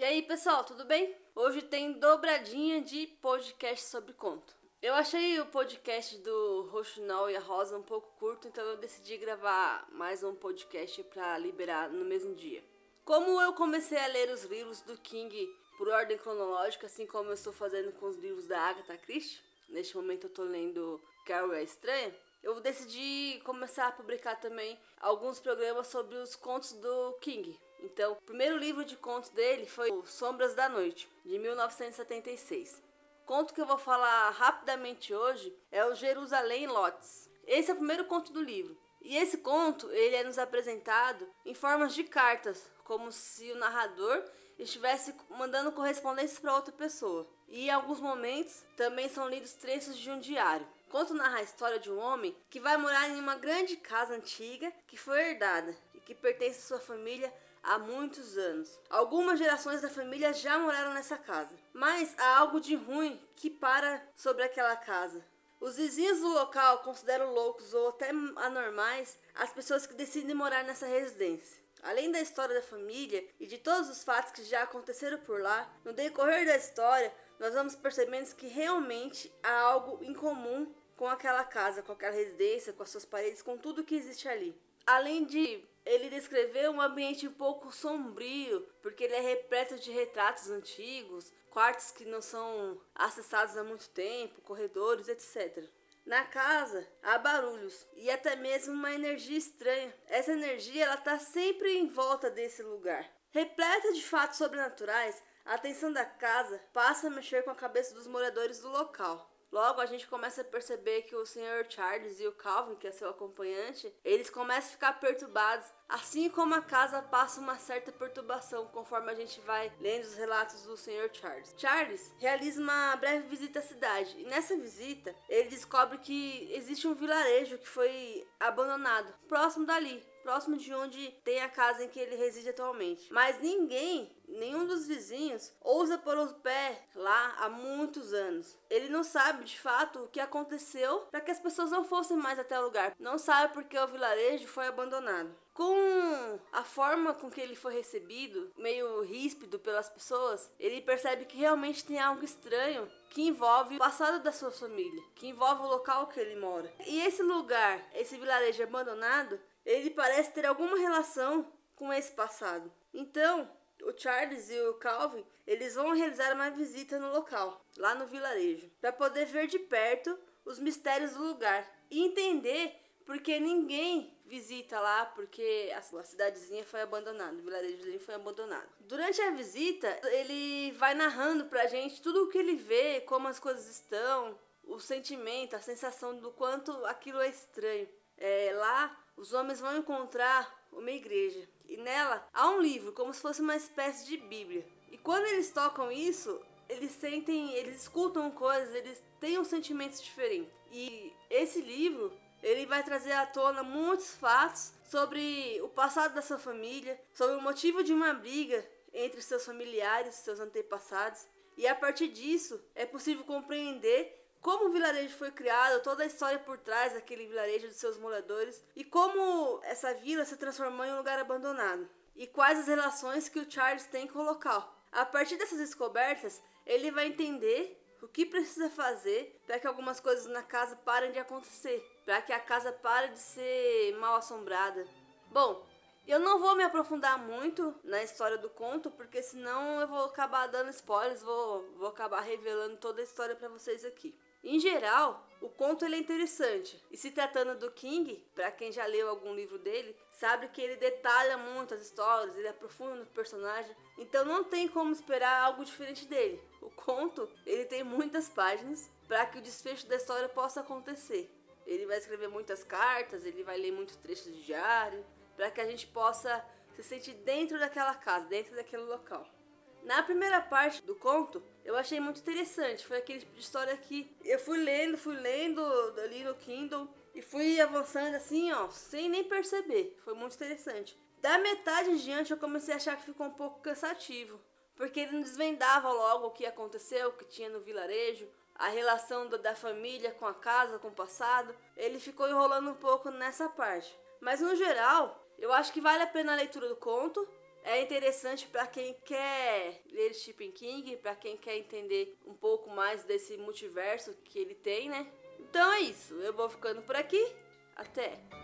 E aí, pessoal, tudo bem? Hoje tem dobradinha de podcast sobre conto. Eu achei o podcast do Roxinol e a Rosa um pouco curto, então eu decidi gravar mais um podcast para liberar no mesmo dia. Como eu comecei a ler os livros do King por ordem cronológica, assim como eu estou fazendo com os livros da Agatha Christie, neste momento eu estou lendo Carol é Estranha, eu decidi começar a publicar também alguns programas sobre os contos do King, então, o primeiro livro de contos dele foi o Sombras da Noite, de 1976. O conto que eu vou falar rapidamente hoje é o Jerusalém Lotes. Esse é o primeiro conto do livro. E esse conto, ele é nos apresentado em formas de cartas, como se o narrador estivesse mandando correspondências para outra pessoa. E em alguns momentos também são lidos trechos de um diário. O conto narra a história de um homem que vai morar em uma grande casa antiga que foi herdada e que pertence à sua família há muitos anos. Algumas gerações da família já moraram nessa casa, mas há algo de ruim que para sobre aquela casa. Os vizinhos do local consideram loucos ou até anormais as pessoas que decidem morar nessa residência. Além da história da família e de todos os fatos que já aconteceram por lá, no decorrer da história, nós vamos percebendo que realmente há algo em comum com aquela casa, com aquela residência, com as suas paredes, com tudo que existe ali. Além de ele descreveu um ambiente um pouco sombrio, porque ele é repleto de retratos antigos, quartos que não são acessados há muito tempo, corredores, etc. Na casa há barulhos e até mesmo uma energia estranha. Essa energia ela está sempre em volta desse lugar. Repleta de fatos sobrenaturais, a atenção da casa passa a mexer com a cabeça dos moradores do local. Logo a gente começa a perceber que o Sr. Charles e o Calvin, que é seu acompanhante, eles começam a ficar perturbados, assim como a casa passa uma certa perturbação conforme a gente vai lendo os relatos do Sr. Charles. Charles realiza uma breve visita à cidade e nessa visita ele descobre que existe um vilarejo que foi abandonado próximo dali, próximo de onde tem a casa em que ele reside atualmente. Mas ninguém, nenhum dos vizinhos, ousa pôr o pé lá há muitos anos. Ele não sabe de fato o que aconteceu para que as pessoas não fossem mais até o lugar. Não sabe porque o vilarejo foi abandonado. Com a forma com que ele foi recebido, meio ríspido pelas pessoas, ele percebe que realmente tem algo estranho que envolve o passado da sua família, que envolve o local que ele mora. E esse lugar, esse vilarejo abandonado, ele parece ter alguma relação com esse passado. Então, o Charles e o Calvin, eles vão realizar uma visita no local, lá no vilarejo, para poder ver de perto os mistérios do lugar e entender porque ninguém visita lá porque a cidadezinha foi abandonada, o vilarejozinho foi abandonado. Durante a visita, ele vai narrando pra gente tudo o que ele vê, como as coisas estão, o sentimento, a sensação do quanto aquilo é estranho. É, lá os homens vão encontrar uma igreja e nela há um livro, como se fosse uma espécie de Bíblia. E quando eles tocam isso, eles sentem, eles escutam coisas, eles têm um sentimentos diferentes. E esse livro, ele vai trazer à tona muitos fatos sobre o passado da sua família, sobre o motivo de uma briga entre seus familiares, seus antepassados. E a partir disso, é possível compreender como o vilarejo foi criado, toda a história por trás daquele vilarejo de seus moradores e como essa vila se transformou em um lugar abandonado e quais as relações que o Charles tem com o local. A partir dessas descobertas, ele vai entender o que precisa fazer para que algumas coisas na casa parem de acontecer, para que a casa pare de ser mal assombrada. Bom, eu não vou me aprofundar muito na história do conto, porque senão eu vou acabar dando spoilers, vou, vou acabar revelando toda a história para vocês aqui. Em geral, o conto é interessante. E se tratando do King, para quem já leu algum livro dele, sabe que ele detalha muito as histórias, ele aprofunda no personagem. Então não tem como esperar algo diferente dele. O conto, ele tem muitas páginas para que o desfecho da história possa acontecer. Ele vai escrever muitas cartas, ele vai ler muitos trechos de diário, para que a gente possa se sentir dentro daquela casa, dentro daquele local. Na primeira parte do conto, eu achei muito interessante. Foi aquele tipo de história que eu fui lendo, fui lendo ali no Kindle e fui avançando assim, ó, sem nem perceber. Foi muito interessante. Da metade em diante, eu comecei a achar que ficou um pouco cansativo, porque ele não desvendava logo o que aconteceu, o que tinha no vilarejo, a relação do, da família com a casa, com o passado. Ele ficou enrolando um pouco nessa parte. Mas no geral, eu acho que vale a pena a leitura do conto É interessante para quem quer ler Stephen King, para quem quer entender um pouco mais desse multiverso que ele tem, né? Então é isso. Eu vou ficando por aqui. Até!